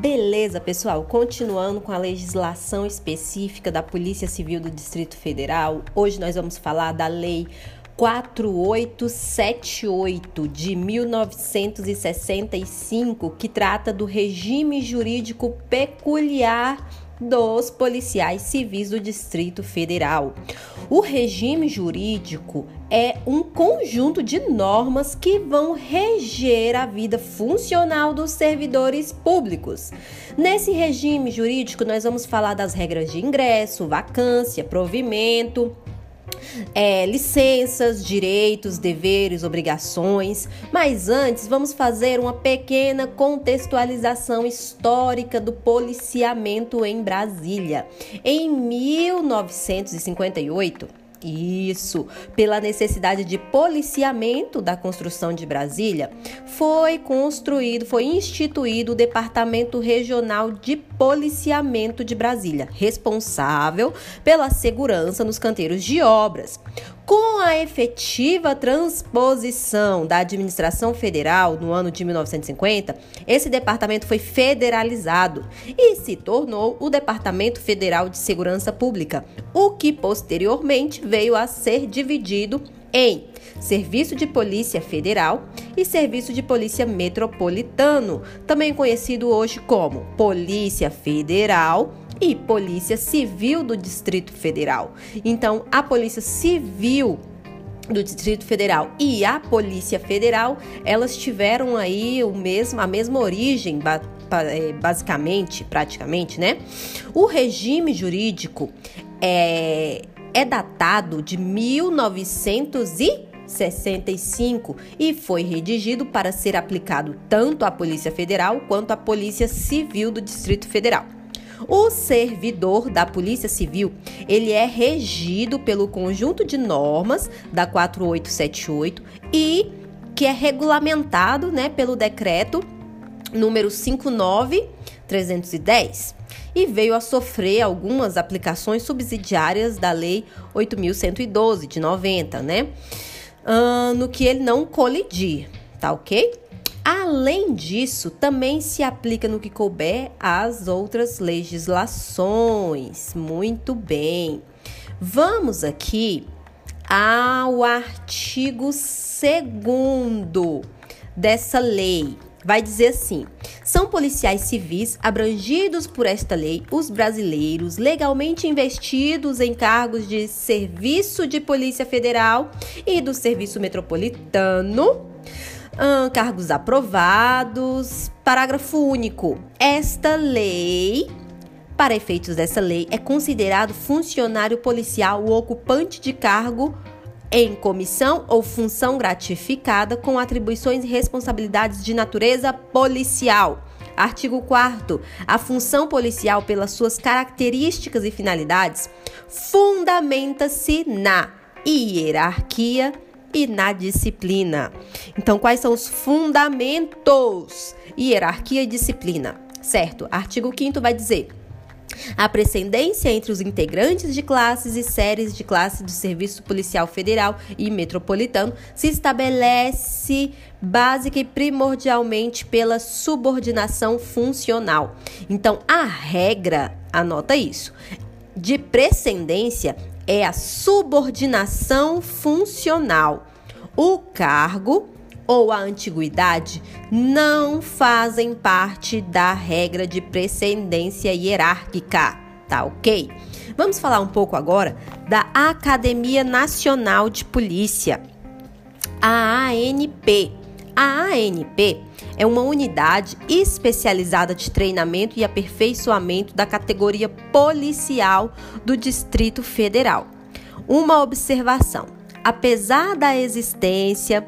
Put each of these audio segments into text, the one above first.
Beleza, pessoal. Continuando com a legislação específica da Polícia Civil do Distrito Federal, hoje nós vamos falar da Lei 4878 de 1965, que trata do regime jurídico peculiar dos policiais civis do Distrito Federal. O regime jurídico é um conjunto de normas que vão reger a vida funcional dos servidores públicos. Nesse regime jurídico, nós vamos falar das regras de ingresso, vacância, provimento, é, licenças, direitos, deveres, obrigações. Mas antes, vamos fazer uma pequena contextualização histórica do policiamento em Brasília. Em 1958, isso, pela necessidade de policiamento da construção de Brasília, foi construído, foi instituído o Departamento Regional de Policiamento de Brasília, responsável pela segurança nos canteiros de obras. Com a efetiva transposição da administração federal no ano de 1950, esse departamento foi federalizado e se tornou o Departamento Federal de Segurança Pública, o que posteriormente veio a ser dividido em Serviço de Polícia Federal e Serviço de Polícia Metropolitano, também conhecido hoje como Polícia Federal e Polícia Civil do Distrito Federal. Então, a Polícia Civil do Distrito Federal e a Polícia Federal, elas tiveram aí o mesmo, a mesma origem, é, basicamente, praticamente, né? O regime jurídico é, é datado de 1965 e foi redigido para ser aplicado tanto à Polícia Federal quanto à Polícia Civil do Distrito Federal. O servidor da Polícia Civil, ele é regido pelo conjunto de normas da 4878 e que é regulamentado, né, pelo decreto número 59310 e veio a sofrer algumas aplicações subsidiárias da lei 8112 de 90, né? Uh, no que ele não colidir, tá ok? Além disso, também se aplica no que couber às outras legislações. Muito bem. Vamos aqui ao artigo 2 dessa lei. Vai dizer assim: são policiais civis abrangidos por esta lei os brasileiros legalmente investidos em cargos de serviço de Polícia Federal e do Serviço Metropolitano cargos aprovados. Parágrafo único. Esta lei, para efeitos dessa lei, é considerado funcionário policial o ocupante de cargo em comissão ou função gratificada com atribuições e responsabilidades de natureza policial. Artigo 4 A função policial, pelas suas características e finalidades, fundamenta-se na hierarquia e na disciplina. Então, quais são os fundamentos? Hierarquia e disciplina, certo? Artigo 5 vai dizer. A precedência entre os integrantes de classes e séries de classe do Serviço Policial Federal e Metropolitano se estabelece básica e primordialmente pela subordinação funcional. Então, a regra, anota isso, de precedência é a subordinação funcional. O cargo ou a antiguidade não fazem parte da regra de precedência hierárquica, tá ok? Vamos falar um pouco agora da Academia Nacional de Polícia, a ANP. A ANP é uma unidade especializada de treinamento e aperfeiçoamento da categoria policial do Distrito Federal. Uma observação: apesar da existência,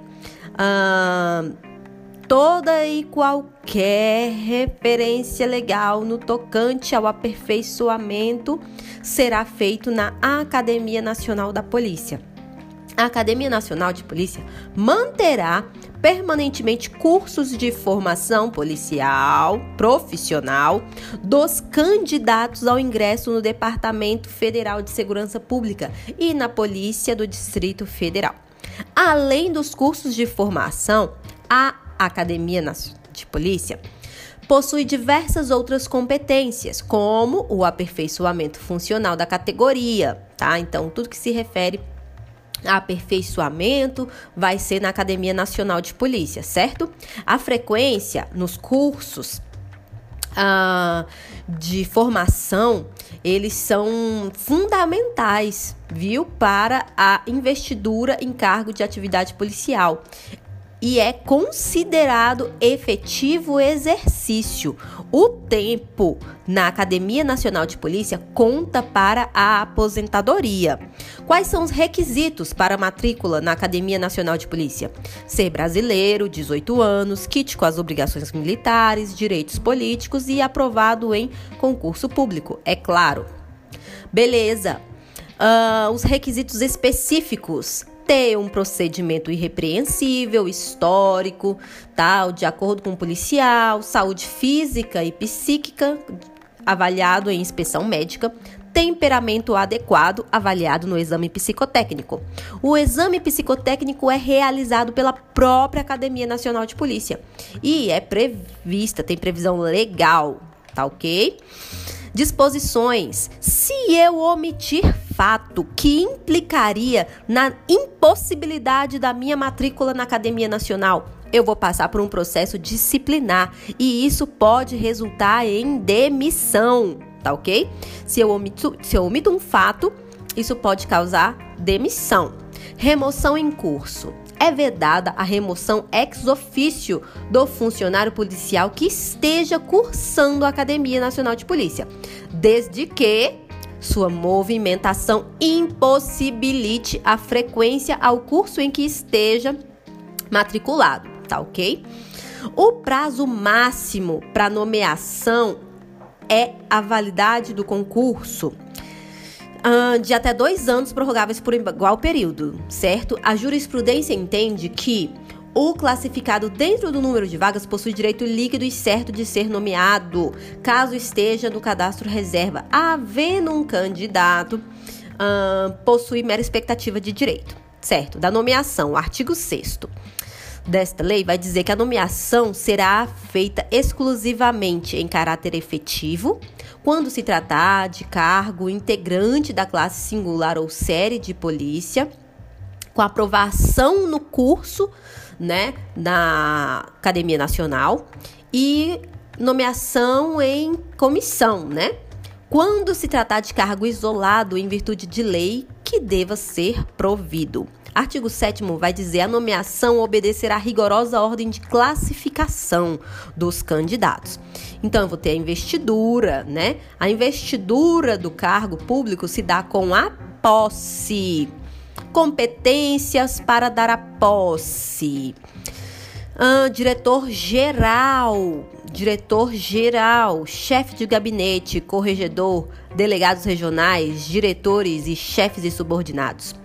toda e qualquer referência legal no tocante ao aperfeiçoamento será feito na Academia Nacional da Polícia. A Academia Nacional de Polícia manterá permanentemente cursos de formação policial profissional dos candidatos ao ingresso no Departamento Federal de Segurança Pública e na Polícia do Distrito Federal. Além dos cursos de formação, a Academia de Polícia Possui diversas outras competências, como o aperfeiçoamento funcional da categoria, tá? Então, tudo que se refere aperfeiçoamento vai ser na Academia Nacional de Polícia, certo? A frequência nos cursos uh, de formação, eles são fundamentais, viu, para a investidura em cargo de atividade policial e é considerado efetivo exercício. O tempo na Academia Nacional de Polícia conta para a aposentadoria. Quais são os requisitos para matrícula na Academia Nacional de Polícia? Ser brasileiro, 18 anos, kit com as obrigações militares, direitos políticos e aprovado em concurso público, é claro. Beleza. Uh, os requisitos específicos ter um procedimento irrepreensível, histórico, tal, de acordo com o policial, saúde física e psíquica, avaliado em inspeção médica, temperamento adequado, avaliado no exame psicotécnico. O exame psicotécnico é realizado pela própria Academia Nacional de Polícia e é prevista, tem previsão legal, tá ok? Disposições se eu omitir fato que implicaria na impossibilidade da minha matrícula na Academia Nacional, eu vou passar por um processo disciplinar e isso pode resultar em demissão, tá ok? Se eu omito, se eu omito um fato, isso pode causar demissão. Remoção em curso é vedada a remoção ex officio do funcionário policial que esteja cursando a Academia Nacional de Polícia, desde que sua movimentação impossibilite a frequência ao curso em que esteja matriculado, tá ok? O prazo máximo para nomeação é a validade do concurso uh, de até dois anos prorrogáveis por igual período, certo? A jurisprudência entende que o classificado dentro do número de vagas possui direito líquido e certo de ser nomeado, caso esteja no cadastro reserva, havendo um candidato uh, possui mera expectativa de direito, certo? Da nomeação, artigo 6 desta lei vai dizer que a nomeação será feita exclusivamente em caráter efetivo quando se tratar de cargo integrante da classe singular ou série de polícia, com aprovação no curso, né, na Academia Nacional e nomeação em comissão, né? Quando se tratar de cargo isolado em virtude de lei que deva ser provido. Artigo 7 vai dizer: a nomeação obedecerá à rigorosa ordem de classificação dos candidatos. Então, eu vou ter a investidura, né? A investidura do cargo público se dá com a posse. Competências para dar a posse. Ah, diretor geral, diretor geral, chefe de gabinete, corregedor, delegados regionais, diretores e chefes e subordinados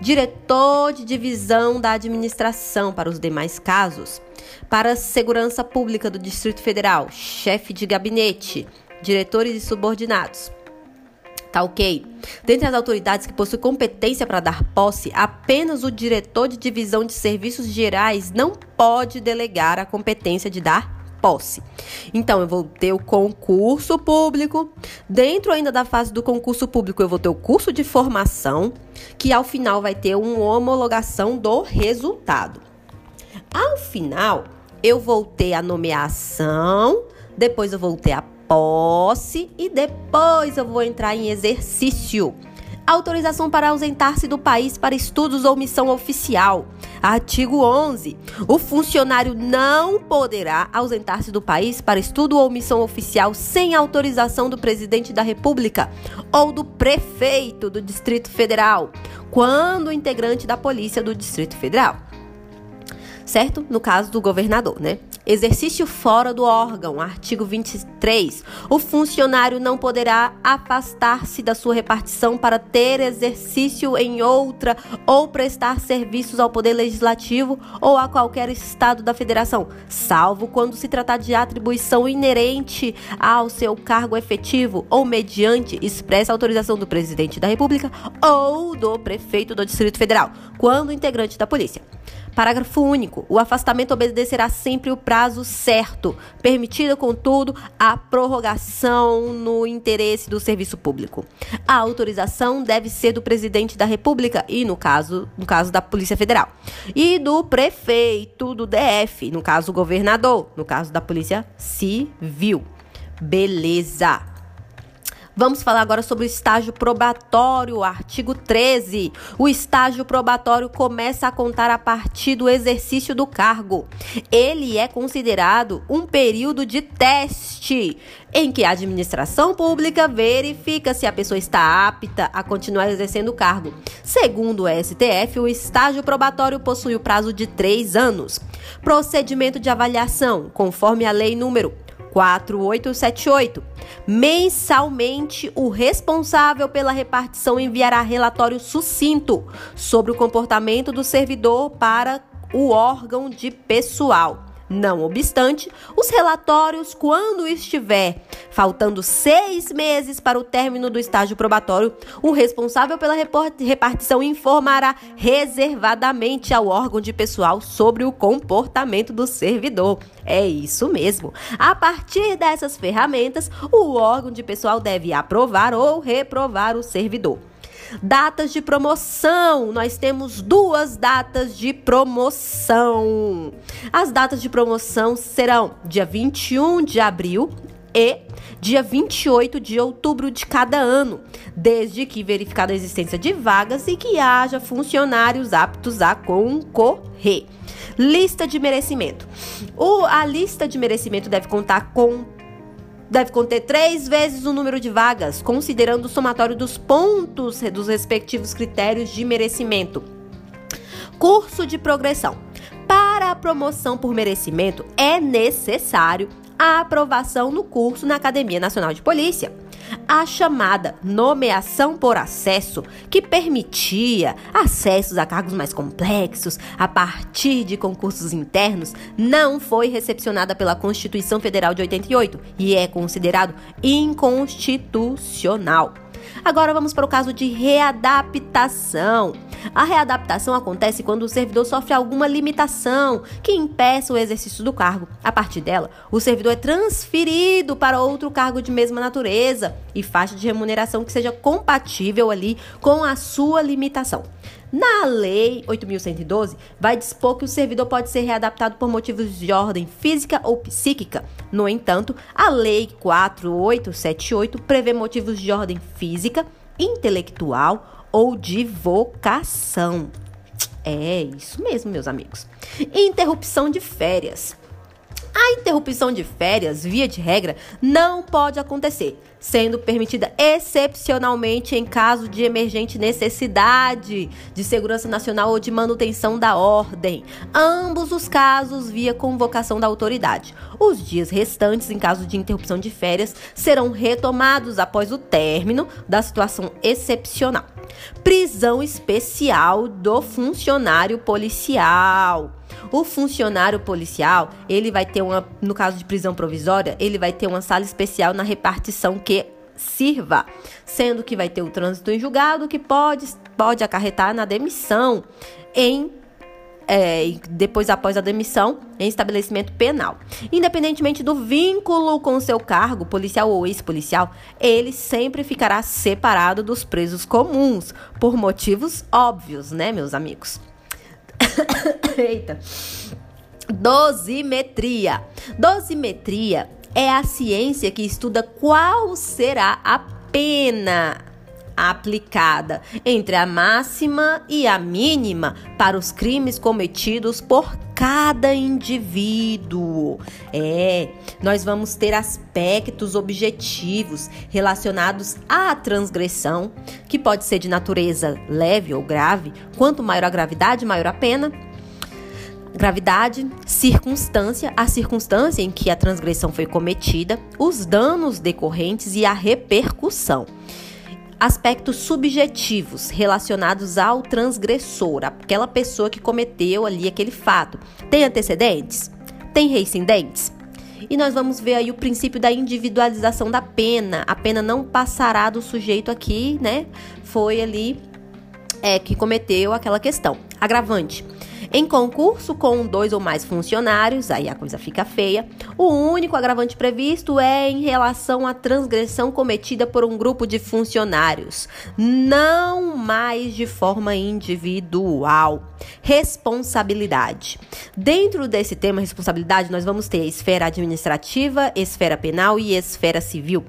diretor de divisão da administração para os demais casos, para a segurança pública do Distrito Federal, chefe de gabinete, diretores e subordinados. Tá ok? Dentre as autoridades que possuem competência para dar posse, apenas o diretor de divisão de serviços gerais não pode delegar a competência de dar posse. Então, eu vou ter o concurso público. Dentro ainda da fase do concurso público, eu vou ter o curso de formação, que ao final vai ter uma homologação do resultado. Ao final, eu vou ter a nomeação, depois eu vou ter a posse e depois eu vou entrar em exercício. Autorização para ausentar-se do país para estudos ou missão oficial. Artigo 11. O funcionário não poderá ausentar-se do país para estudo ou missão oficial sem autorização do presidente da República ou do prefeito do Distrito Federal, quando integrante da Polícia do Distrito Federal. Certo? No caso do governador, né? Exercício fora do órgão, artigo 23. O funcionário não poderá afastar-se da sua repartição para ter exercício em outra ou prestar serviços ao Poder Legislativo ou a qualquer Estado da Federação, salvo quando se tratar de atribuição inerente ao seu cargo efetivo ou mediante expressa autorização do Presidente da República ou do Prefeito do Distrito Federal, quando integrante da Polícia. Parágrafo único. O afastamento obedecerá sempre o prazo certo, permitida, contudo, a prorrogação no interesse do serviço público. A autorização deve ser do presidente da República e, no caso, no caso da Polícia Federal, e do prefeito do DF, no caso, governador, no caso da Polícia Civil. Beleza. Vamos falar agora sobre o estágio probatório, artigo 13. O estágio probatório começa a contar a partir do exercício do cargo. Ele é considerado um período de teste em que a administração pública verifica se a pessoa está apta a continuar exercendo o cargo. Segundo o STF, o estágio probatório possui o prazo de três anos. Procedimento de avaliação, conforme a lei número 4878. Mensalmente, o responsável pela repartição enviará relatório sucinto sobre o comportamento do servidor para o órgão de pessoal. Não obstante, os relatórios, quando estiver faltando seis meses para o término do estágio probatório, o responsável pela repartição informará reservadamente ao órgão de pessoal sobre o comportamento do servidor. É isso mesmo. A partir dessas ferramentas, o órgão de pessoal deve aprovar ou reprovar o servidor. Datas de promoção. Nós temos duas datas de promoção. As datas de promoção serão dia 21 de abril e dia 28 de outubro de cada ano, desde que verificada a existência de vagas e que haja funcionários aptos a concorrer. Lista de merecimento. O, a lista de merecimento deve contar com deve conter três vezes o número de vagas, considerando o somatório dos pontos dos respectivos critérios de merecimento. Curso de progressão. Para a promoção por merecimento, é necessário a aprovação no curso na Academia Nacional de Polícia a chamada nomeação por acesso, que permitia acessos a cargos mais complexos a partir de concursos internos, não foi recepcionada pela Constituição Federal de 88 e é considerado inconstitucional. Agora vamos para o caso de readaptação. A readaptação acontece quando o servidor sofre alguma limitação que impeça o exercício do cargo. A partir dela, o servidor é transferido para outro cargo de mesma natureza e faixa de remuneração que seja compatível ali com a sua limitação. Na Lei 8.112, vai dispor que o servidor pode ser readaptado por motivos de ordem física ou psíquica. No entanto, a Lei 4878 prevê motivos de ordem física, intelectual ou de vocação. É isso mesmo, meus amigos. Interrupção de férias. A interrupção de férias, via de regra, não pode acontecer, sendo permitida excepcionalmente em caso de emergente necessidade de segurança nacional ou de manutenção da ordem. Ambos os casos via convocação da autoridade. Os dias restantes, em caso de interrupção de férias, serão retomados após o término da situação excepcional. Prisão especial do funcionário policial. O funcionário policial, ele vai ter uma, no caso de prisão provisória, ele vai ter uma sala especial na repartição que sirva, sendo que vai ter o trânsito em julgado que pode, pode acarretar na demissão em é, depois após a demissão em estabelecimento penal. Independentemente do vínculo com seu cargo, policial ou ex-policial, ele sempre ficará separado dos presos comuns, por motivos óbvios, né, meus amigos? Eita. Dosimetria. Dosimetria é a ciência que estuda qual será a pena aplicada entre a máxima e a mínima para os crimes cometidos por cada indivíduo. É, nós vamos ter aspectos objetivos relacionados à transgressão, que pode ser de natureza leve ou grave. Quanto maior a gravidade, maior a pena. Gravidade, circunstância, a circunstância em que a transgressão foi cometida, os danos decorrentes e a repercussão aspectos subjetivos relacionados ao transgressor, aquela pessoa que cometeu ali aquele fato. Tem antecedentes? Tem reincidentes? E nós vamos ver aí o princípio da individualização da pena. A pena não passará do sujeito aqui, né? Foi ali é, que cometeu aquela questão. Agravante. Em concurso com dois ou mais funcionários, aí a coisa fica feia. O único agravante previsto é em relação à transgressão cometida por um grupo de funcionários, não mais de forma individual. Responsabilidade. Dentro desse tema responsabilidade, nós vamos ter esfera administrativa, esfera penal e esfera civil.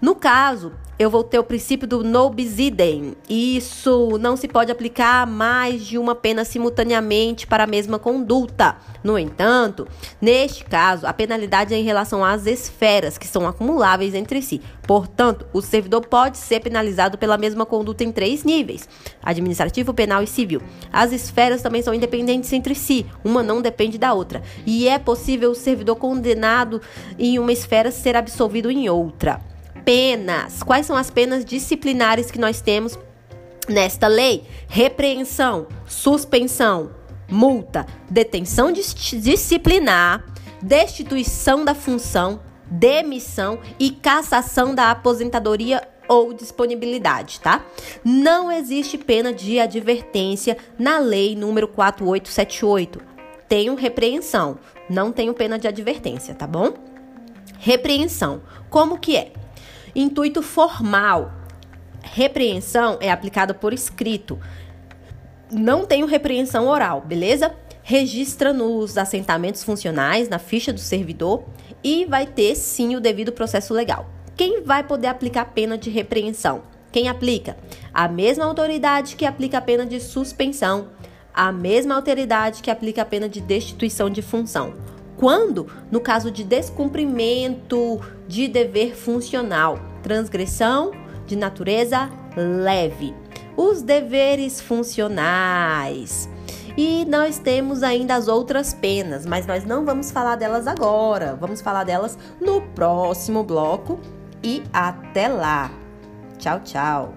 No caso, eu vou ter o princípio do no bis idem. Isso não se pode aplicar mais de uma pena simultaneamente para a mesma conduta. No entanto, neste caso, a penalidade é em relação às esferas, que são acumuláveis entre si. Portanto, o servidor pode ser penalizado pela mesma conduta em três níveis: administrativo, penal e civil. As esferas também são independentes entre si, uma não depende da outra. E é possível o servidor condenado em uma esfera ser absolvido em outra penas. Quais são as penas disciplinares que nós temos nesta lei? Repreensão, suspensão, multa, detenção disciplinar, destituição da função, demissão e cassação da aposentadoria ou disponibilidade, tá? Não existe pena de advertência na lei número 4878. Tenho repreensão, não tenho pena de advertência, tá bom? Repreensão. Como que é? Intuito formal. Repreensão é aplicada por escrito. Não tenho repreensão oral, beleza? Registra nos assentamentos funcionais, na ficha do servidor e vai ter sim o devido processo legal. Quem vai poder aplicar pena de repreensão? Quem aplica? A mesma autoridade que aplica a pena de suspensão, a mesma autoridade que aplica a pena de destituição de função. Quando? No caso de descumprimento de dever funcional, transgressão de natureza leve. Os deveres funcionais. E nós temos ainda as outras penas, mas nós não vamos falar delas agora. Vamos falar delas no próximo bloco. E até lá. Tchau, tchau.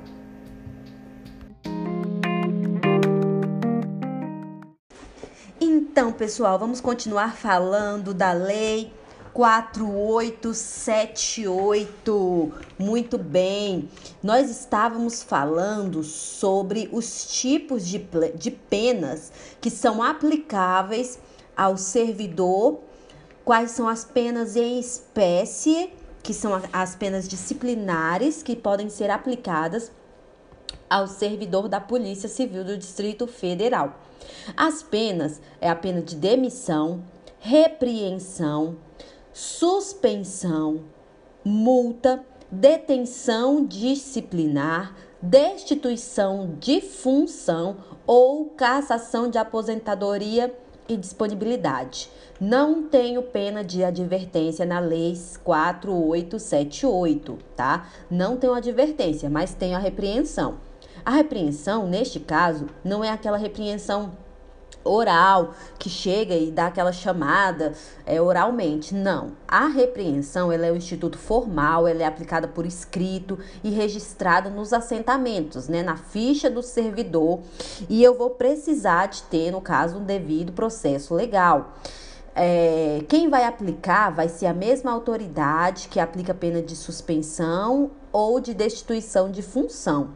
Então, pessoal, vamos continuar falando da lei 4878. Muito bem. Nós estávamos falando sobre os tipos de, de penas que são aplicáveis ao servidor, quais são as penas em espécie, que são as penas disciplinares que podem ser aplicadas ao servidor da Polícia Civil do Distrito Federal. As penas é a pena de demissão, repreensão, suspensão, multa, detenção disciplinar, destituição de função ou cassação de aposentadoria e disponibilidade. Não tenho pena de advertência na Lei 4878, tá? Não tenho advertência, mas tenho a repreensão. A repreensão, neste caso, não é aquela repreensão oral que chega e dá aquela chamada é, oralmente. Não. A repreensão ela é um instituto formal, ela é aplicada por escrito e registrada nos assentamentos, né, na ficha do servidor. E eu vou precisar de ter, no caso, um devido processo legal. É, quem vai aplicar vai ser a mesma autoridade que aplica pena de suspensão ou de destituição de função.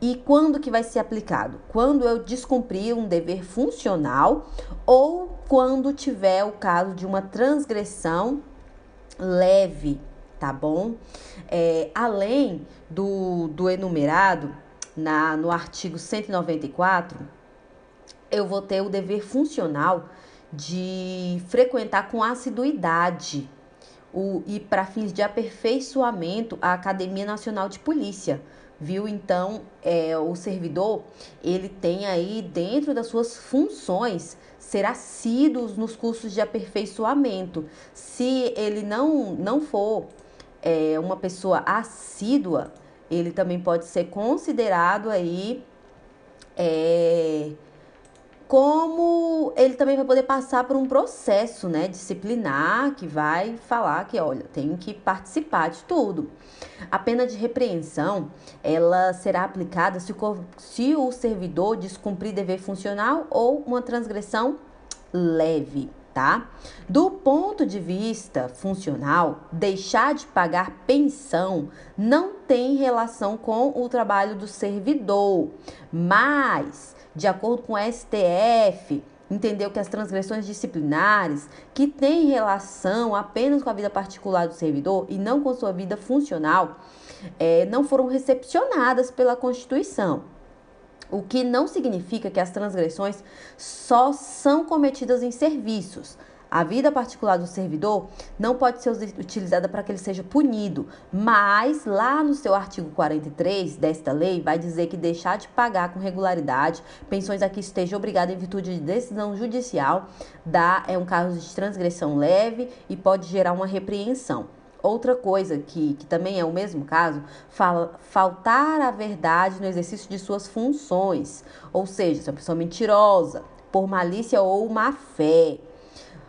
E quando que vai ser aplicado? Quando eu descumprir um dever funcional ou quando tiver o caso de uma transgressão leve, tá bom? É, além do, do enumerado na, no artigo 194, eu vou ter o dever funcional de frequentar com assiduidade o, e para fins de aperfeiçoamento a Academia Nacional de Polícia viu? Então, é, o servidor, ele tem aí dentro das suas funções ser assíduo nos cursos de aperfeiçoamento. Se ele não, não for é, uma pessoa assídua, ele também pode ser considerado aí é, como ele também vai poder passar por um processo, né, disciplinar que vai falar que, olha, tem que participar de tudo. A pena de repreensão, ela será aplicada se o, se o servidor descumprir dever funcional ou uma transgressão leve, tá? Do ponto de vista funcional, deixar de pagar pensão não tem relação com o trabalho do servidor, mas de acordo com o STF, entendeu que as transgressões disciplinares que têm relação apenas com a vida particular do servidor e não com sua vida funcional é, não foram recepcionadas pela Constituição. O que não significa que as transgressões só são cometidas em serviços. A vida particular do servidor não pode ser utilizada para que ele seja punido, mas lá no seu artigo 43 desta lei vai dizer que deixar de pagar com regularidade pensões a que esteja obrigado em virtude de decisão judicial dá é um caso de transgressão leve e pode gerar uma repreensão. Outra coisa que, que também é o mesmo caso, fala, faltar a verdade no exercício de suas funções. Ou seja, se é uma pessoa mentirosa, por malícia ou má fé.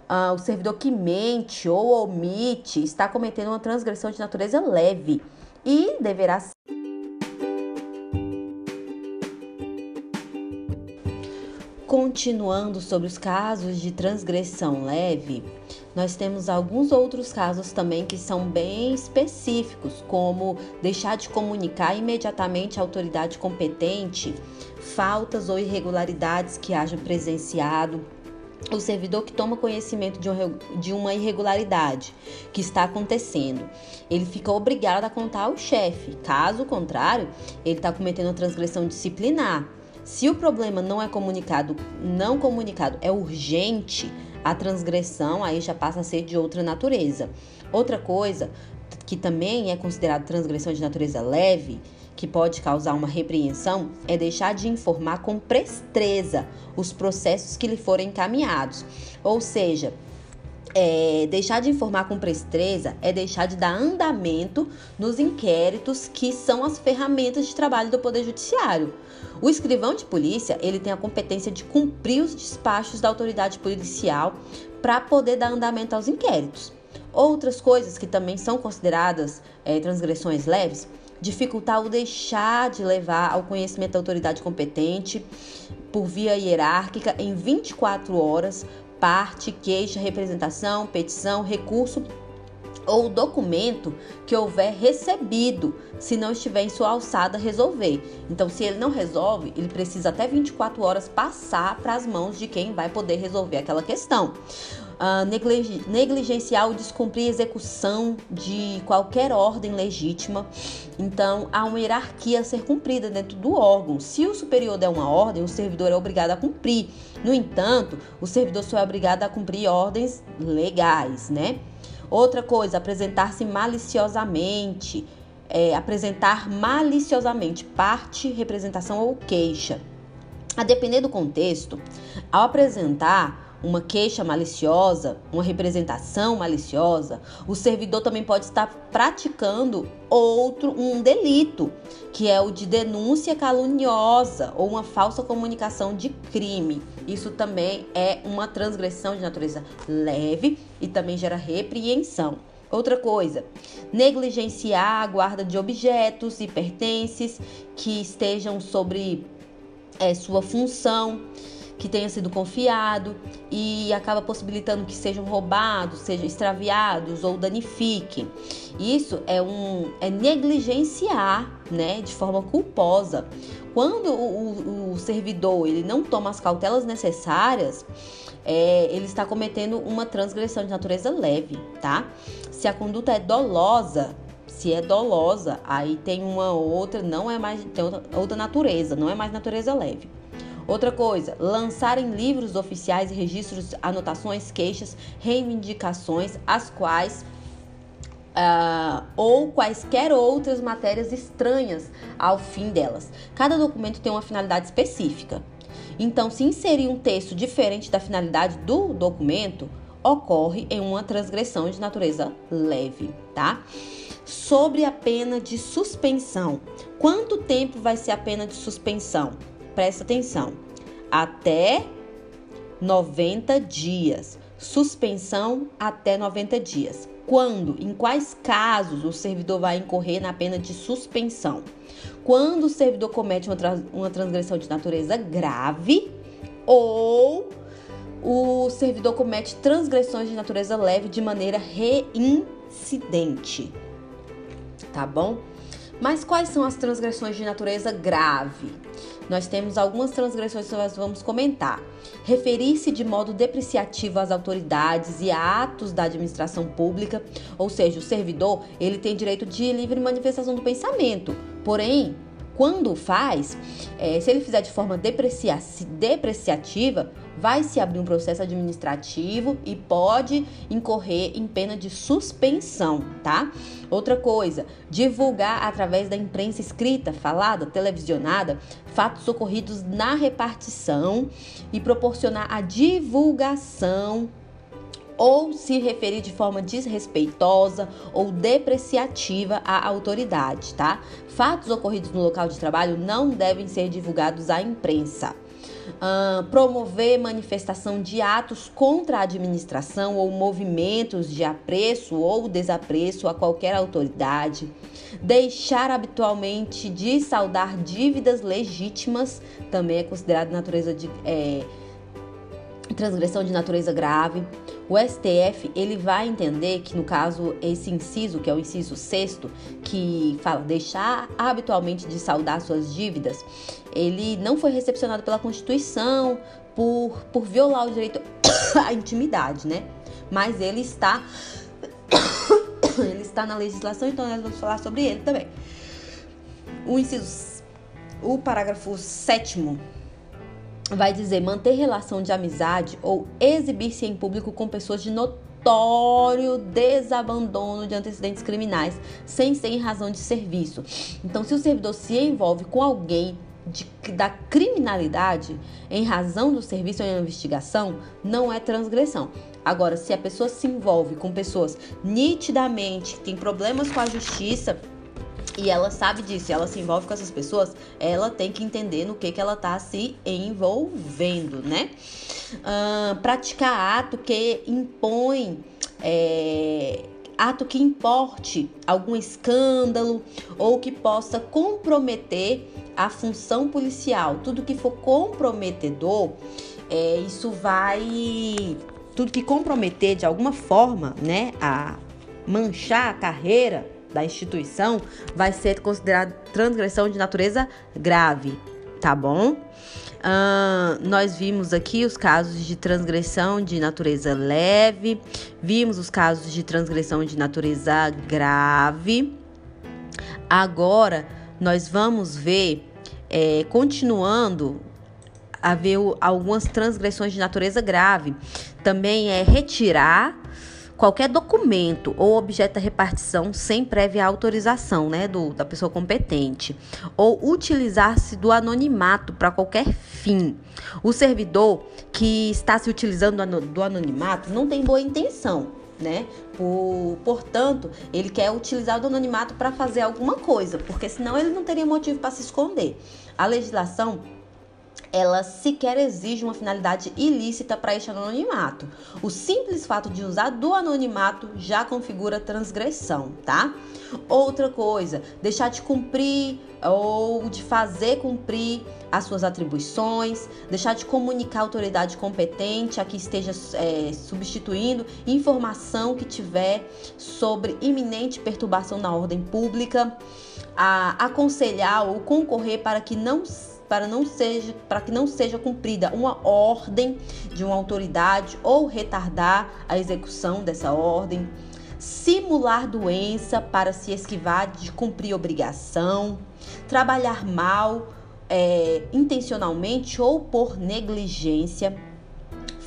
Uh, o servidor que mente ou omite está cometendo uma transgressão de natureza leve e deverá Continuando sobre os casos de transgressão leve, nós temos alguns outros casos também que são bem específicos, como deixar de comunicar imediatamente à autoridade competente faltas ou irregularidades que hajam presenciado, o servidor que toma conhecimento de uma irregularidade que está acontecendo, ele fica obrigado a contar ao chefe. Caso contrário, ele está cometendo uma transgressão disciplinar. Se o problema não é comunicado, não comunicado é urgente, a transgressão aí já passa a ser de outra natureza. Outra coisa que também é considerada transgressão de natureza leve, que pode causar uma repreensão, é deixar de informar com presteza os processos que lhe forem encaminhados. Ou seja, é, deixar de informar com presteza é deixar de dar andamento nos inquéritos que são as ferramentas de trabalho do Poder Judiciário. O escrivão de polícia, ele tem a competência de cumprir os despachos da autoridade policial para poder dar andamento aos inquéritos. Outras coisas que também são consideradas é, transgressões leves, dificultar ou deixar de levar ao conhecimento da autoridade competente por via hierárquica em 24 horas parte, queixa, representação, petição, recurso ou documento que houver recebido, se não estiver em sua alçada resolver. Então, se ele não resolve, ele precisa até 24 horas passar para as mãos de quem vai poder resolver aquela questão. Negligenciar ou descumprir a execução de qualquer ordem legítima. Então, há uma hierarquia a ser cumprida dentro do órgão. Se o superior der uma ordem, o servidor é obrigado a cumprir. No entanto, o servidor só é obrigado a cumprir ordens legais, né? Outra coisa, apresentar-se maliciosamente. É, apresentar maliciosamente parte, representação ou queixa. A depender do contexto, ao apresentar uma queixa maliciosa, uma representação maliciosa, o servidor também pode estar praticando outro um delito, que é o de denúncia caluniosa ou uma falsa comunicação de crime. Isso também é uma transgressão de natureza leve e também gera repreensão. Outra coisa, negligenciar a guarda de objetos e pertences que estejam sobre é, sua função que tenha sido confiado e acaba possibilitando que sejam roubados, sejam extraviados ou danifiquem. Isso é um é negligenciar, né, de forma culposa. Quando o, o, o servidor ele não toma as cautelas necessárias, é, ele está cometendo uma transgressão de natureza leve, tá? Se a conduta é dolosa, se é dolosa, aí tem uma outra, não é mais tem outra, outra natureza, não é mais natureza leve. Outra coisa, lançar em livros oficiais registros, anotações, queixas, reivindicações, as quais Uh, ou quaisquer outras matérias estranhas ao fim delas. Cada documento tem uma finalidade específica. Então, se inserir um texto diferente da finalidade do documento, ocorre em uma transgressão de natureza leve, tá? Sobre a pena de suspensão. Quanto tempo vai ser a pena de suspensão? Presta atenção, até 90 dias. Suspensão até 90 dias. Quando, em quais casos o servidor vai incorrer na pena de suspensão? Quando o servidor comete uma, tra uma transgressão de natureza grave ou o servidor comete transgressões de natureza leve de maneira reincidente. Tá bom? Mas quais são as transgressões de natureza grave? Nós temos algumas transgressões que nós vamos comentar. Referir-se de modo depreciativo às autoridades e a atos da administração pública, ou seja, o servidor, ele tem direito de livre manifestação do pensamento. Porém, quando faz, é, se ele fizer de forma deprecia depreciativa, vai se abrir um processo administrativo e pode incorrer em pena de suspensão, tá? Outra coisa, divulgar através da imprensa escrita, falada, televisionada, fatos ocorridos na repartição e proporcionar a divulgação ou se referir de forma desrespeitosa ou depreciativa à autoridade, tá? Fatos ocorridos no local de trabalho não devem ser divulgados à imprensa. Uh, promover manifestação de atos contra a administração ou movimentos de apreço ou desapreço a qualquer autoridade, deixar habitualmente de saldar dívidas legítimas, também é considerado natureza de é, transgressão de natureza grave. O STF ele vai entender que no caso esse inciso, que é o inciso sexto, que fala deixar habitualmente de saldar suas dívidas, ele não foi recepcionado pela Constituição por, por violar o direito à intimidade, né? Mas ele está ele está na legislação, então nós vamos falar sobre ele também. O inciso o parágrafo sétimo vai dizer manter relação de amizade ou exibir-se em público com pessoas de notório desabandono de antecedentes criminais, sem ser em razão de serviço. Então, se o servidor se envolve com alguém de, da criminalidade em razão do serviço ou investigação, não é transgressão. Agora, se a pessoa se envolve com pessoas nitidamente que têm problemas com a justiça, e ela sabe disso, ela se envolve com essas pessoas, ela tem que entender no que, que ela tá se envolvendo, né? Uh, praticar ato que impõe. É, ato que importe algum escândalo ou que possa comprometer a função policial. Tudo que for comprometedor, é, isso vai. Tudo que comprometer de alguma forma, né, a manchar a carreira da instituição vai ser considerado transgressão de natureza grave, tá bom? Uh, nós vimos aqui os casos de transgressão de natureza leve, vimos os casos de transgressão de natureza grave. Agora nós vamos ver, é, continuando a ver algumas transgressões de natureza grave. Também é retirar qualquer documento ou objeto da repartição sem prévia autorização né, do, da pessoa competente, ou utilizar-se do anonimato para qualquer fim. O servidor que está se utilizando do anonimato não tem boa intenção. Né? Por, portanto, ele quer utilizar o anonimato para fazer alguma coisa, porque senão ele não teria motivo para se esconder. A legislação ela sequer exige uma finalidade ilícita para este anonimato. O simples fato de usar do anonimato já configura transgressão, tá? Outra coisa, deixar de cumprir ou de fazer cumprir as suas atribuições, deixar de comunicar à autoridade competente a que esteja é, substituindo informação que tiver sobre iminente perturbação na ordem pública, a aconselhar ou concorrer para que não para, não seja, para que não seja cumprida uma ordem de uma autoridade ou retardar a execução dessa ordem, simular doença para se esquivar de cumprir obrigação, trabalhar mal é, intencionalmente ou por negligência,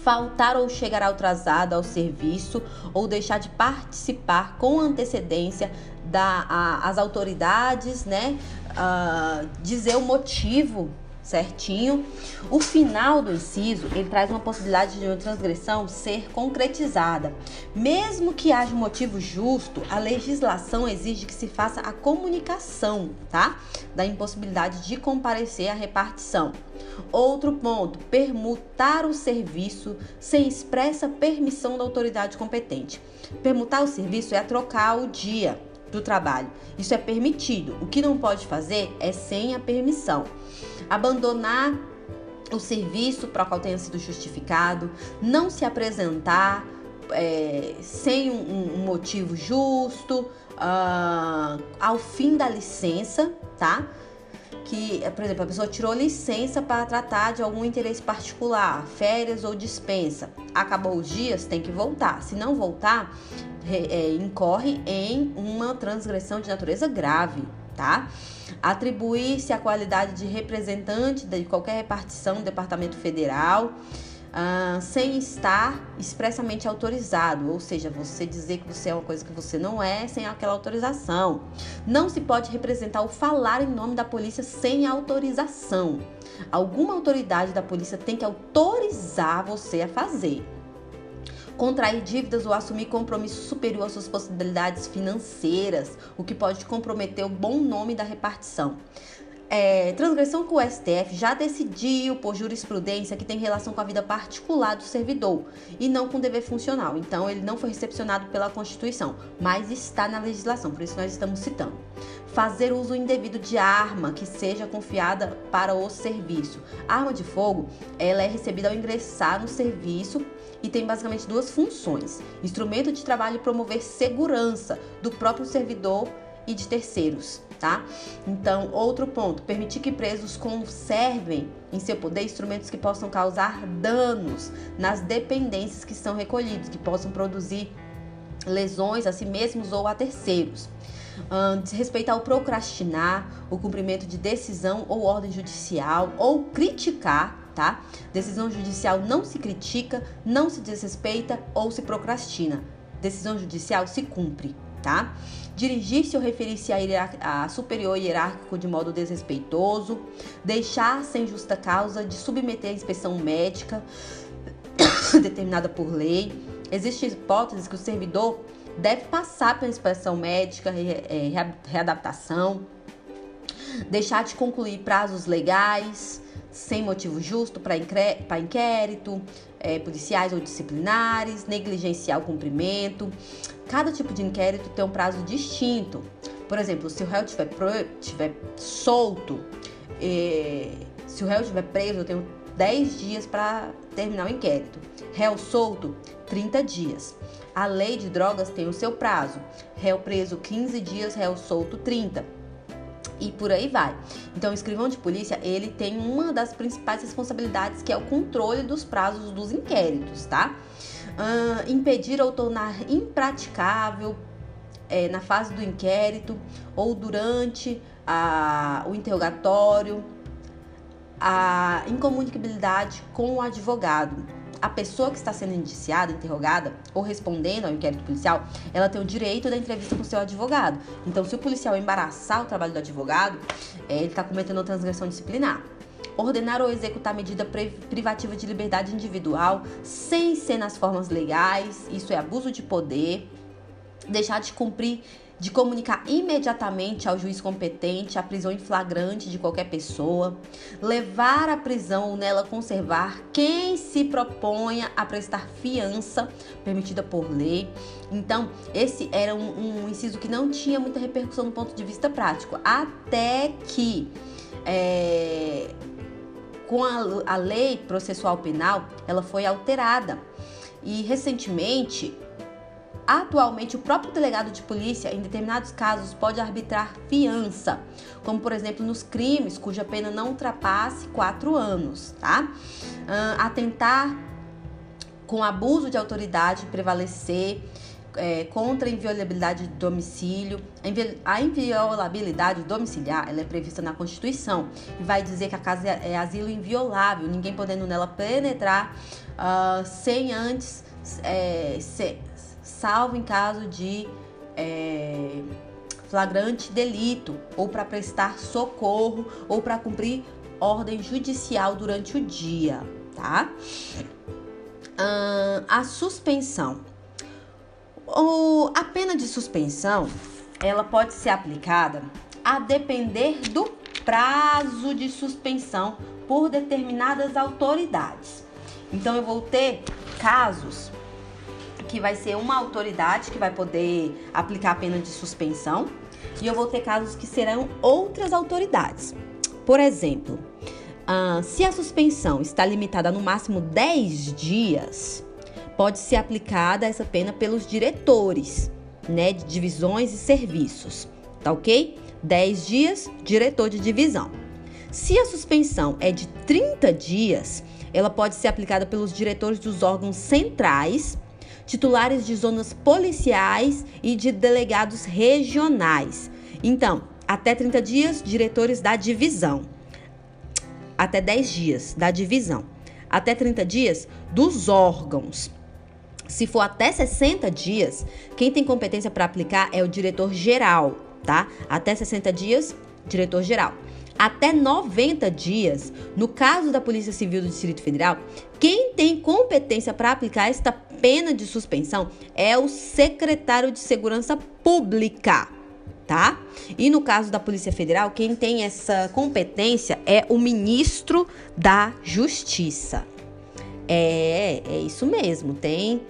faltar ou chegar atrasado ao serviço ou deixar de participar com antecedência das autoridades, né, uh, dizer o motivo certinho. O final do inciso, ele traz uma possibilidade de uma transgressão ser concretizada. Mesmo que haja um motivo justo, a legislação exige que se faça a comunicação, tá? Da impossibilidade de comparecer à repartição. Outro ponto, permutar o serviço sem expressa permissão da autoridade competente. Permutar o serviço é trocar o dia do trabalho. Isso é permitido. O que não pode fazer é sem a permissão. Abandonar o serviço para o qual tenha sido justificado, não se apresentar é, sem um, um, motivo justo, uh, ao fim da licença, tá? que, por exemplo, a pessoa tirou licença para tratar de algum interesse particular, férias ou dispensa. Acabou os dias, tem que voltar. Se não voltar, é, incorre em uma transgressão de natureza grave, tá? Atribuir-se a qualidade de representante de qualquer repartição do Departamento Federal uh, sem estar expressamente autorizado, ou seja, você dizer que você é uma coisa que você não é sem aquela autorização. Não se pode representar ou falar em nome da polícia sem autorização. Alguma autoridade da polícia tem que autorizar você a fazer contrair dívidas ou assumir compromisso superior às suas possibilidades financeiras, o que pode comprometer o bom nome da repartição é, transgressão que o STF já decidiu por jurisprudência que tem relação com a vida particular do servidor e não com o dever funcional. Então, ele não foi recepcionado pela Constituição, mas está na legislação, por isso nós estamos citando. Fazer uso indevido de arma que seja confiada para o serviço. A arma de fogo, ela é recebida ao ingressar no serviço e tem basicamente duas funções: instrumento de trabalho e promover segurança do próprio servidor e de terceiros tá? Então, outro ponto, permitir que presos conservem em seu poder instrumentos que possam causar danos nas dependências que são recolhidos, que possam produzir lesões a si mesmos ou a terceiros. Um, desrespeitar ou procrastinar o cumprimento de decisão ou ordem judicial ou criticar, tá? Decisão judicial não se critica, não se desrespeita ou se procrastina. Decisão judicial se cumpre, tá? dirigir-se ou referir-se a, a superior hierárquico de modo desrespeitoso, deixar sem justa causa de submeter a inspeção médica determinada por lei. Existem hipóteses que o servidor deve passar pela inspeção médica, é, readaptação, deixar de concluir prazos legais sem motivo justo para inquérito, é, policiais ou disciplinares, negligenciar o cumprimento, Cada tipo de inquérito tem um prazo distinto. Por exemplo, se o réu estiver tiver solto, eh, se o réu estiver preso, eu tenho 10 dias para terminar o inquérito. Réu solto, 30 dias. A lei de drogas tem o seu prazo. Réu preso, 15 dias, réu solto, 30 e por aí vai. Então, o escrivão de polícia, ele tem uma das principais responsabilidades, que é o controle dos prazos dos inquéritos, tá? Uh, impedir ou tornar impraticável é, na fase do inquérito ou durante a, o interrogatório a incomunicabilidade com o advogado a pessoa que está sendo indiciada, interrogada ou respondendo ao inquérito policial, ela tem o direito da entrevista com o seu advogado. Então, se o policial embaraçar o trabalho do advogado, é, ele está cometendo transgressão disciplinar. Ordenar ou executar medida privativa de liberdade individual sem ser nas formas legais, isso é abuso de poder. Deixar de cumprir de comunicar imediatamente ao juiz competente a prisão em flagrante de qualquer pessoa, levar à prisão ou nela conservar quem se proponha a prestar fiança permitida por lei. Então, esse era um, um inciso que não tinha muita repercussão do ponto de vista prático, até que é, com a, a lei processual penal ela foi alterada. E recentemente Atualmente, o próprio delegado de polícia, em determinados casos, pode arbitrar fiança, como por exemplo nos crimes cuja pena não ultrapasse quatro anos, tá? Uh, atentar com abuso de autoridade prevalecer é, contra a inviolabilidade de domicílio. A inviolabilidade domiciliar ela é prevista na Constituição e vai dizer que a casa é, asilo inviolável, ninguém podendo nela penetrar uh, sem antes é, ser, salvo em caso de é, flagrante delito, ou para prestar socorro, ou para cumprir ordem judicial durante o dia, tá? a suspensão. O, a pena de suspensão, ela pode ser aplicada a depender do prazo de suspensão por determinadas autoridades. Então eu vou ter casos que vai ser uma autoridade que vai poder aplicar a pena de suspensão, e eu vou ter casos que serão outras autoridades. Por exemplo, uh, se a suspensão está limitada no máximo 10 dias, pode ser aplicada essa pena pelos diretores né, de divisões e serviços, tá ok? 10 dias, diretor de divisão. Se a suspensão é de 30 dias, ela pode ser aplicada pelos diretores dos órgãos centrais, titulares de zonas policiais e de delegados regionais. Então, até 30 dias, diretores da divisão. Até 10 dias da divisão. Até 30 dias dos órgãos. Se for até 60 dias, quem tem competência para aplicar é o diretor geral, tá? Até 60 dias, diretor geral. Até 90 dias, no caso da Polícia Civil do Distrito Federal, quem tem competência para aplicar esta pena de suspensão é o secretário de Segurança Pública, tá? E no caso da Polícia Federal, quem tem essa competência é o ministro da Justiça. É, é isso mesmo, tem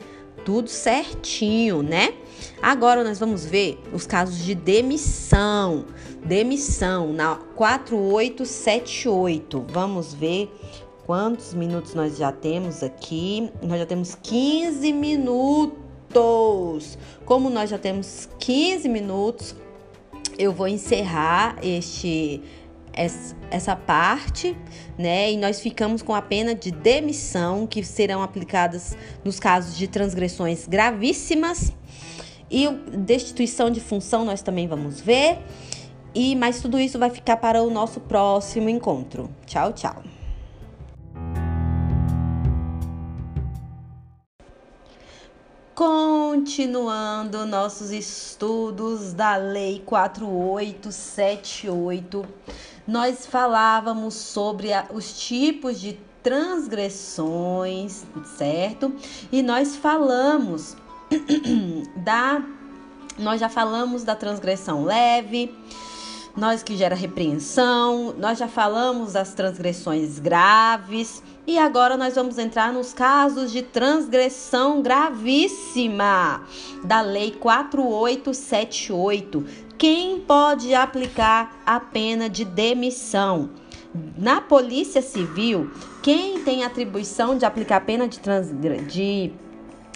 tudo certinho, né? Agora nós vamos ver os casos de demissão. Demissão na 4878. Vamos ver quantos minutos nós já temos aqui. Nós já temos 15 minutos. Como nós já temos 15 minutos, eu vou encerrar este essa parte, né? E nós ficamos com a pena de demissão que serão aplicadas nos casos de transgressões gravíssimas e destituição de função nós também vamos ver. E mas tudo isso vai ficar para o nosso próximo encontro. Tchau, tchau. Continuando nossos estudos da Lei 4878, nós falávamos sobre a, os tipos de transgressões, certo? E nós falamos da nós já falamos da transgressão leve, nós que gera repreensão, nós já falamos das transgressões graves e agora nós vamos entrar nos casos de transgressão gravíssima da Lei 4878. Quem pode aplicar a pena de demissão? Na Polícia Civil, quem tem atribuição de aplicar a pena de, de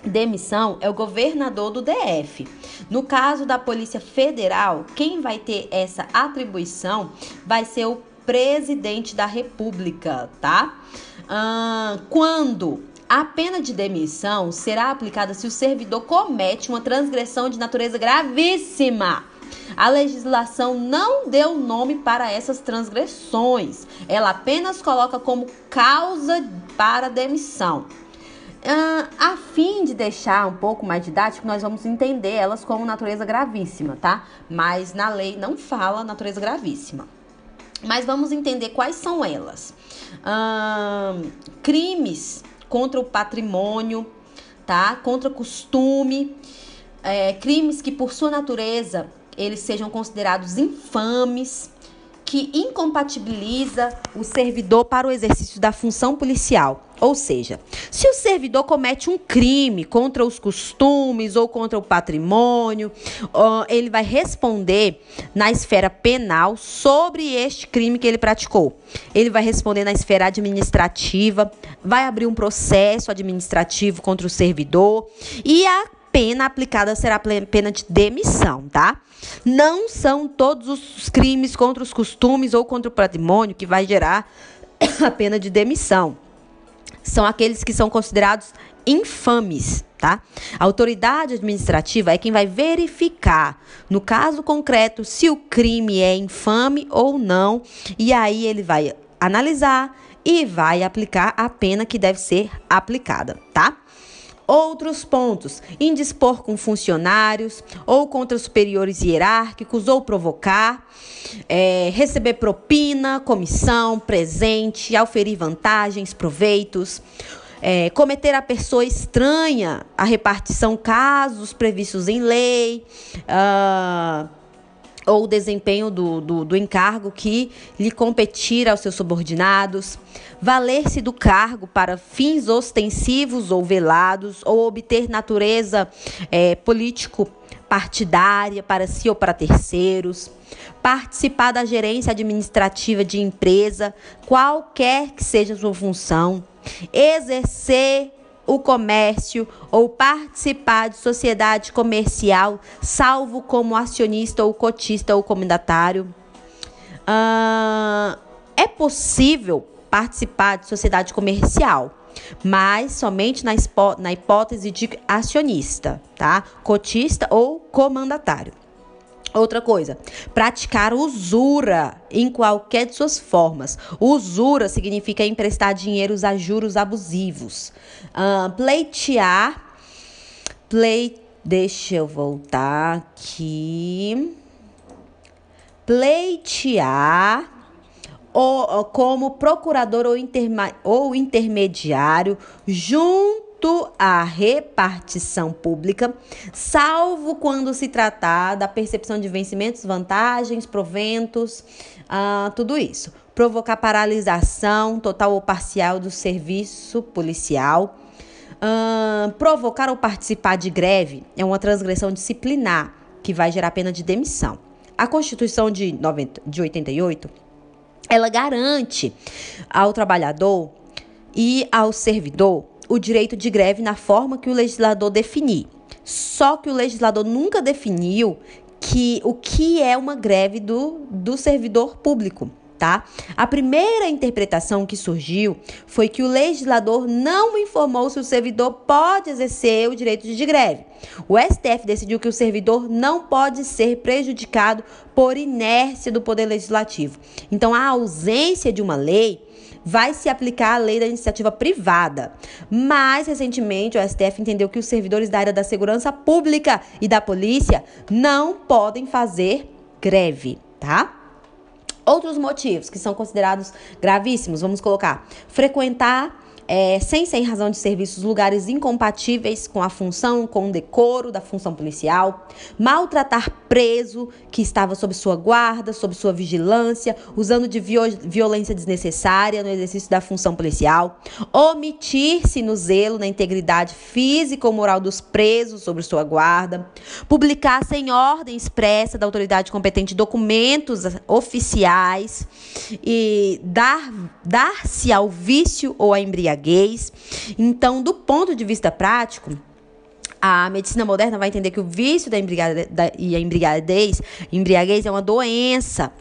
demissão é o governador do DF. No caso da Polícia Federal, quem vai ter essa atribuição vai ser o presidente da República, tá? Quando a pena de demissão será aplicada se o servidor comete uma transgressão de natureza gravíssima. A legislação não deu nome para essas transgressões. Ela apenas coloca como causa para demissão. Uh, a fim de deixar um pouco mais didático, nós vamos entender elas como natureza gravíssima, tá? Mas na lei não fala natureza gravíssima. Mas vamos entender quais são elas. Uh, crimes contra o patrimônio, tá? Contra costume, é, crimes que por sua natureza eles sejam considerados infames, que incompatibiliza o servidor para o exercício da função policial. Ou seja, se o servidor comete um crime contra os costumes ou contra o patrimônio, ele vai responder na esfera penal sobre este crime que ele praticou. Ele vai responder na esfera administrativa, vai abrir um processo administrativo contra o servidor e a pena aplicada será pena de demissão, tá? Não são todos os crimes contra os costumes ou contra o patrimônio que vai gerar a pena de demissão. São aqueles que são considerados infames, tá? A autoridade administrativa é quem vai verificar, no caso concreto, se o crime é infame ou não, e aí ele vai analisar e vai aplicar a pena que deve ser aplicada, tá? Outros pontos: indispor com funcionários ou contra superiores hierárquicos ou provocar, é, receber propina, comissão, presente, auferir vantagens, proveitos. É, cometer a pessoa estranha a repartição casos previstos em lei. Uh, ou o desempenho do, do, do, encargo que lhe competir aos seus subordinados, valer-se do cargo para fins ostensivos ou velados, ou obter natureza é, político-partidária para si ou para terceiros, participar da gerência administrativa de empresa, qualquer que seja sua função, exercer o comércio ou participar de sociedade comercial, salvo como acionista ou cotista ou comandatário. Uh, é possível participar de sociedade comercial, mas somente na, na hipótese de acionista, tá? Cotista ou comandatário. Outra coisa, praticar usura em qualquer de suas formas. Usura significa emprestar dinheiros a juros abusivos. Uh, pleitear, pleit, deixa eu voltar aqui. Pleitear ou, como procurador ou, interma, ou intermediário junto à repartição pública, salvo quando se tratar da percepção de vencimentos, vantagens, proventos, ah, tudo isso. Provocar paralisação total ou parcial do serviço policial. Ah, provocar ou participar de greve é uma transgressão disciplinar que vai gerar pena de demissão. A Constituição de, 90, de 88 ela garante ao trabalhador e ao servidor o direito de greve na forma que o legislador definir. Só que o legislador nunca definiu que o que é uma greve do, do servidor público tá? A primeira interpretação que surgiu foi que o legislador não informou se o servidor pode exercer o direito de greve. O STF decidiu que o servidor não pode ser prejudicado por inércia do poder legislativo. Então, a ausência de uma lei vai se aplicar a lei da iniciativa privada. Mais recentemente, o STF entendeu que os servidores da área da segurança pública e da polícia não podem fazer greve, tá? Outros motivos que são considerados gravíssimos, vamos colocar: frequentar é, sem sem razão de serviços, lugares incompatíveis com a função, com o decoro da função policial, maltratar preso que estava sob sua guarda, sob sua vigilância, usando de violência desnecessária no exercício da função policial, omitir-se no zelo, na integridade física ou moral dos presos sobre sua guarda, publicar sem ordem expressa da autoridade competente documentos oficiais. E dar dar-se ao vício ou à embriaguez Então, do ponto de vista prático, a medicina moderna vai entender que o vício da embriaguez, da, e a embriaguez, embriaguez é uma doença,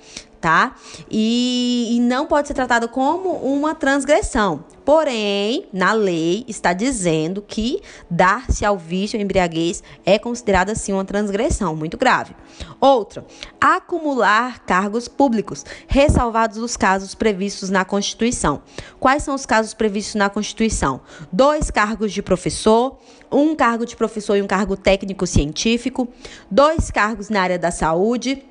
tá? E, e não pode ser tratada como uma transgressão. Porém, na lei está dizendo que dar-se ao vício ou embriaguez é considerada assim uma transgressão muito grave. Outra, acumular cargos públicos, ressalvados os casos previstos na Constituição. Quais são os casos previstos na Constituição? Dois cargos de professor, um cargo de professor e um cargo técnico científico, dois cargos na área da saúde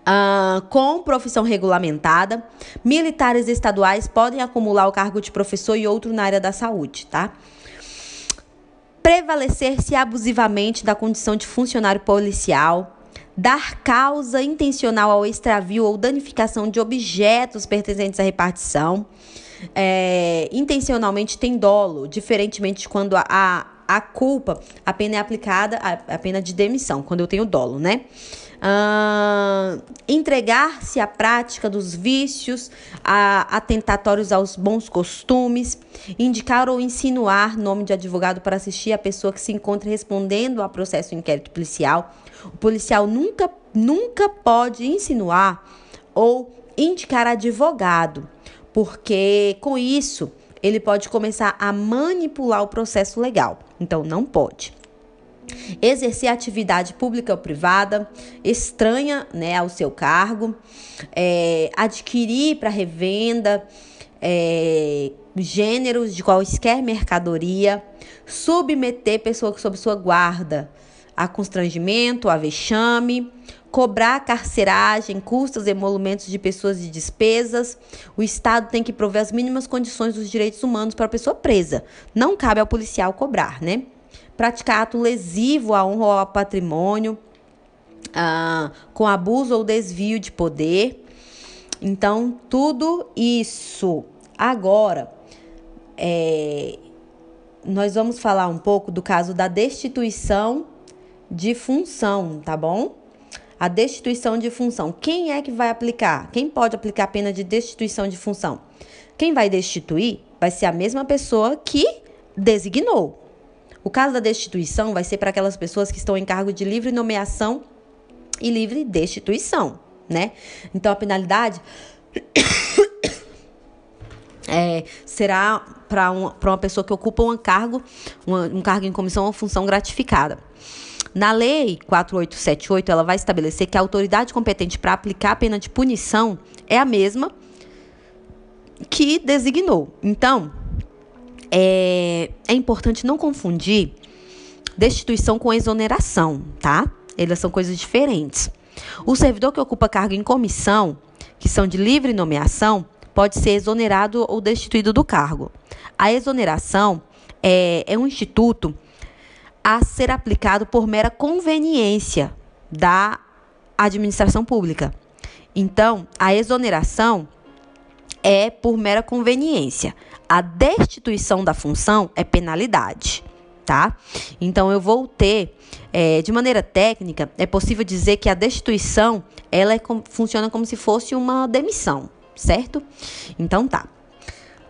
Uh, com profissão regulamentada, militares estaduais podem acumular o cargo de professor e outro na área da saúde, tá? Prevalecer-se abusivamente da condição de funcionário policial, dar causa intencional ao extravio ou danificação de objetos pertencentes à repartição, é, intencionalmente tem dolo, diferentemente de quando a, a, a culpa, a pena é aplicada, a, a pena de demissão, quando eu tenho dolo, né? Uh, entregar-se à prática dos vícios, a, atentatórios aos bons costumes, indicar ou insinuar nome de advogado para assistir a pessoa que se encontra respondendo a processo inquérito policial. O policial nunca, nunca pode insinuar ou indicar advogado, porque com isso ele pode começar a manipular o processo legal. Então, não pode exercer atividade pública ou privada, estranha né, ao seu cargo, é, adquirir para revenda é, gêneros de quaisquer mercadoria, submeter pessoa sob sua guarda a constrangimento, a vexame, cobrar carceragem, custos e emolumentos de pessoas e despesas. O Estado tem que prover as mínimas condições dos direitos humanos para a pessoa presa. Não cabe ao policial cobrar, né? Praticar ato lesivo à honra ou ao patrimônio, ah, com abuso ou desvio de poder. Então, tudo isso. Agora, é, nós vamos falar um pouco do caso da destituição de função, tá bom? A destituição de função. Quem é que vai aplicar? Quem pode aplicar a pena de destituição de função? Quem vai destituir vai ser a mesma pessoa que designou. O caso da destituição vai ser para aquelas pessoas que estão em cargo de livre nomeação e livre destituição, né? Então a penalidade é, será para um, uma pessoa que ocupa um cargo, um cargo em comissão ou função gratificada. Na Lei 4878, ela vai estabelecer que a autoridade competente para aplicar a pena de punição é a mesma que designou. Então, é, é importante não confundir destituição com exoneração, tá? Elas são coisas diferentes. O servidor que ocupa cargo em comissão, que são de livre nomeação, pode ser exonerado ou destituído do cargo. A exoneração é, é um instituto a ser aplicado por mera conveniência da administração pública. Então, a exoneração é por mera conveniência. A destituição da função é penalidade, tá? Então, eu vou ter, é, de maneira técnica, é possível dizer que a destituição ela é, funciona como se fosse uma demissão certo? Então tá.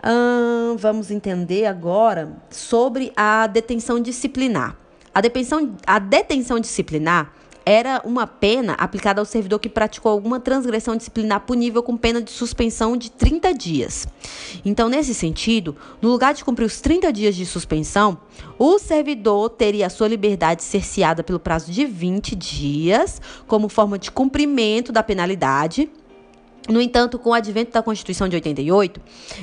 Hum, vamos entender agora sobre a detenção disciplinar. A detenção, a detenção disciplinar era uma pena aplicada ao servidor que praticou alguma transgressão disciplinar punível com pena de suspensão de 30 dias. Então, nesse sentido, no lugar de cumprir os 30 dias de suspensão, o servidor teria a sua liberdade cerceada pelo prazo de 20 dias, como forma de cumprimento da penalidade no entanto, com o advento da Constituição de 88,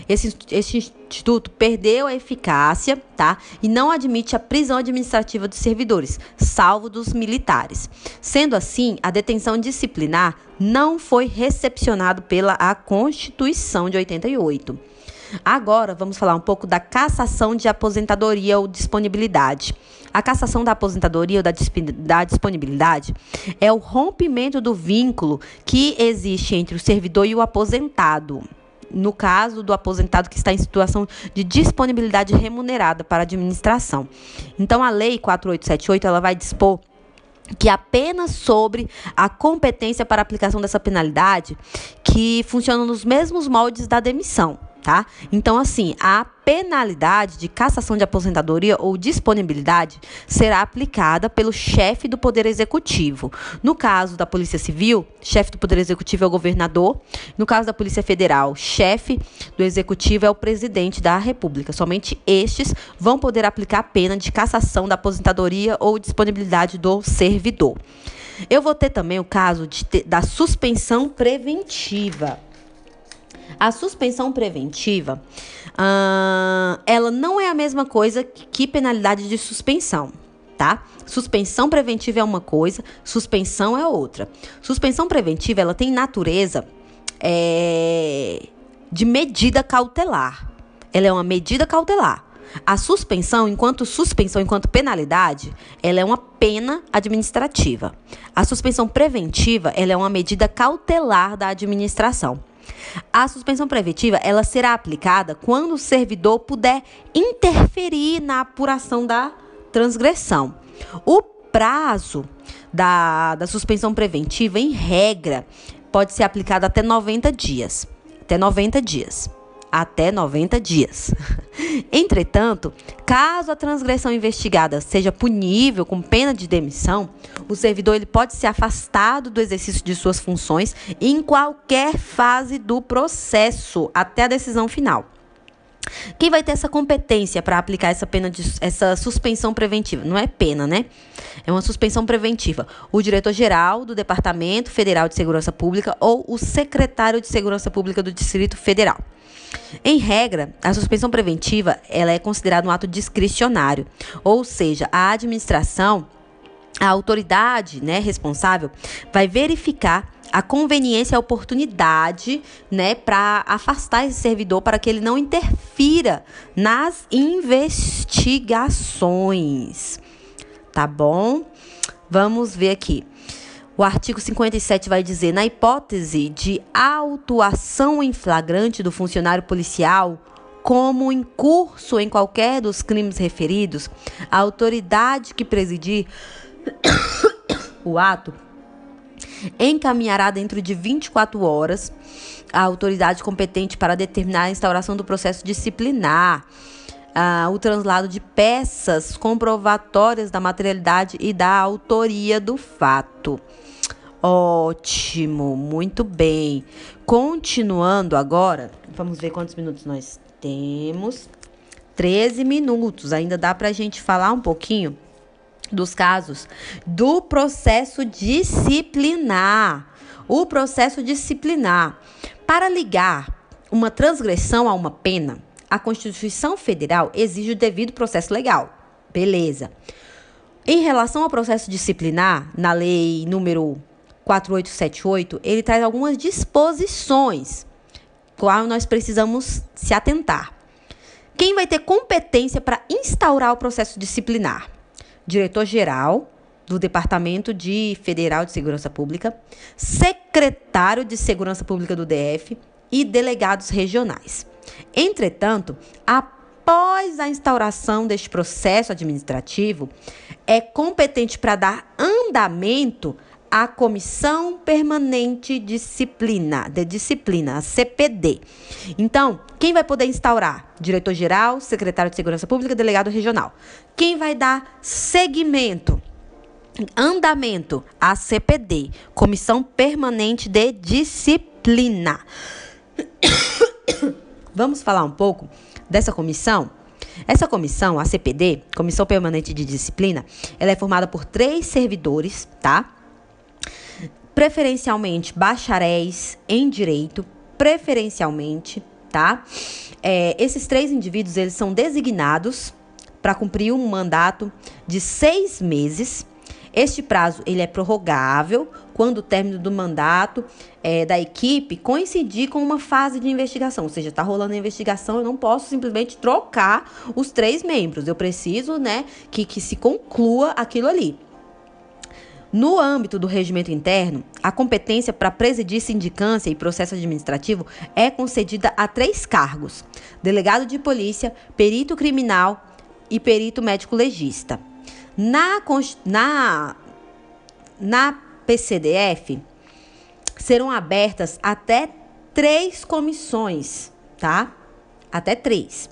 esse, esse instituto perdeu a eficácia tá? e não admite a prisão administrativa dos servidores, salvo dos militares. Sendo assim, a detenção disciplinar não foi recepcionada pela a Constituição de 88. Agora vamos falar um pouco da cassação de aposentadoria ou disponibilidade. A cassação da aposentadoria ou da, da disponibilidade é o rompimento do vínculo que existe entre o servidor e o aposentado no caso do aposentado que está em situação de disponibilidade remunerada para a administração. Então, a Lei 4878 ela vai dispor que apenas sobre a competência para aplicação dessa penalidade que funciona nos mesmos moldes da demissão tá? Então, assim, a penalidade de cassação de aposentadoria ou disponibilidade será aplicada pelo chefe do Poder Executivo. No caso da Polícia Civil, chefe do Poder Executivo é o governador. No caso da Polícia Federal, chefe do Executivo é o presidente da República. Somente estes vão poder aplicar a pena de cassação da aposentadoria ou disponibilidade do servidor. Eu vou ter também o caso de, da suspensão preventiva. A suspensão preventiva, uh, ela não é a mesma coisa que penalidade de suspensão, tá? Suspensão preventiva é uma coisa, suspensão é outra. Suspensão preventiva, ela tem natureza é, de medida cautelar. Ela é uma medida cautelar. A suspensão, enquanto suspensão, enquanto penalidade, ela é uma pena administrativa. A suspensão preventiva, ela é uma medida cautelar da administração. A suspensão preventiva ela será aplicada quando o servidor puder interferir na apuração da transgressão. O prazo da, da suspensão preventiva, em regra, pode ser aplicado até 90 dias. Até 90 dias até 90 dias. Entretanto, caso a transgressão investigada seja punível com pena de demissão, o servidor ele pode ser afastado do exercício de suas funções em qualquer fase do processo, até a decisão final. Quem vai ter essa competência para aplicar essa pena de essa suspensão preventiva? Não é pena, né? É uma suspensão preventiva. O diretor-geral do Departamento Federal de Segurança Pública ou o secretário de Segurança Pública do Distrito Federal. Em regra, a suspensão preventiva ela é considerada um ato discricionário, ou seja, a administração, a autoridade né, responsável, vai verificar a conveniência a oportunidade, né, para afastar esse servidor para que ele não interfira nas investigações. Tá bom? Vamos ver aqui. O artigo 57 vai dizer: na hipótese de autuação em flagrante do funcionário policial, como em curso em qualquer dos crimes referidos, a autoridade que presidir o ato encaminhará dentro de 24 horas a autoridade competente para determinar a instauração do processo disciplinar. Ah, o translado de peças comprovatórias da materialidade e da autoria do fato. Ótimo, muito bem. Continuando agora, vamos ver quantos minutos nós temos 13 minutos. Ainda dá para a gente falar um pouquinho dos casos do processo disciplinar. O processo disciplinar. Para ligar uma transgressão a uma pena, a Constituição Federal exige o devido processo legal. Beleza. Em relação ao processo disciplinar, na lei número 4878, ele traz algumas disposições qual nós precisamos se atentar. Quem vai ter competência para instaurar o processo disciplinar? Diretor-geral do Departamento de Federal de Segurança Pública, secretário de Segurança Pública do DF e delegados regionais. Entretanto, após a instauração deste processo administrativo, é competente para dar andamento a Comissão Permanente Disciplina, de Disciplina, CPD. Então, quem vai poder instaurar? Diretor-geral, secretário de Segurança Pública, delegado regional. Quem vai dar seguimento? Andamento, a CPD, Comissão Permanente de Disciplina. Vamos falar um pouco dessa comissão? Essa comissão, a CPD, Comissão Permanente de Disciplina, ela é formada por três servidores, tá? Preferencialmente bacharéis em direito, preferencialmente, tá? É, esses três indivíduos eles são designados para cumprir um mandato de seis meses. Este prazo ele é prorrogável quando o término do mandato é, da equipe coincidir com uma fase de investigação, ou seja, está rolando a investigação, eu não posso simplesmente trocar os três membros, eu preciso, né, que, que se conclua aquilo ali. No âmbito do regimento interno, a competência para presidir sindicância e processo administrativo é concedida a três cargos: delegado de polícia, perito criminal e perito médico legista. Na, na, na PCDF, serão abertas até três comissões, tá? Até três.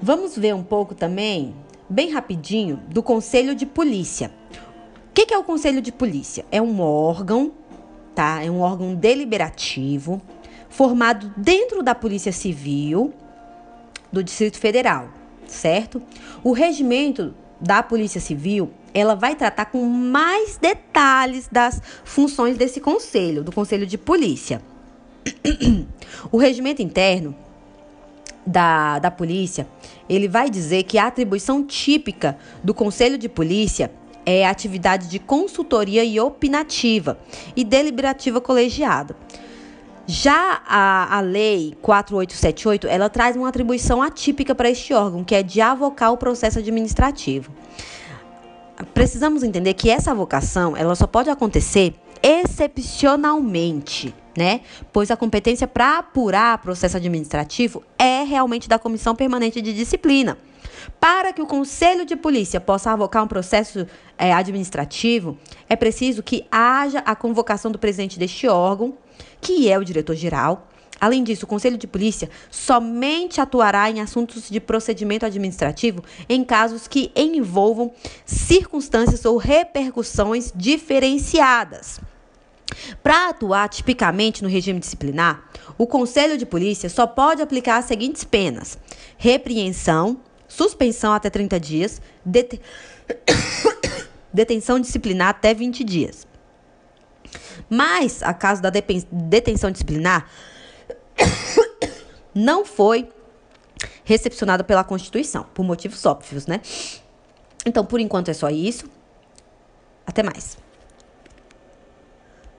Vamos ver um pouco também, bem rapidinho, do Conselho de Polícia. O que, que é o Conselho de Polícia? É um órgão, tá? É um órgão deliberativo formado dentro da Polícia Civil do Distrito Federal, certo? O regimento da Polícia Civil, ela vai tratar com mais detalhes das funções desse conselho, do Conselho de Polícia. O regimento interno da, da polícia, ele vai dizer que a atribuição típica do Conselho de Polícia é atividade de consultoria e opinativa e deliberativa colegiada. Já a, a lei 4878, ela traz uma atribuição atípica para este órgão, que é de avocar o processo administrativo. Precisamos entender que essa avocação, ela só pode acontecer excepcionalmente, né? Pois a competência para apurar processo administrativo é realmente da Comissão Permanente de Disciplina. Para que o Conselho de Polícia possa avocar um processo é, administrativo, é preciso que haja a convocação do presidente deste órgão, que é o diretor-geral. Além disso, o Conselho de Polícia somente atuará em assuntos de procedimento administrativo em casos que envolvam circunstâncias ou repercussões diferenciadas. Para atuar tipicamente no regime disciplinar, o Conselho de Polícia só pode aplicar as seguintes penas: repreensão, suspensão até 30 dias, det... detenção disciplinar até 20 dias. Mas, a caso da detenção disciplinar, não foi recepcionada pela Constituição, por motivos óbvios, né? Então, por enquanto é só isso. Até mais.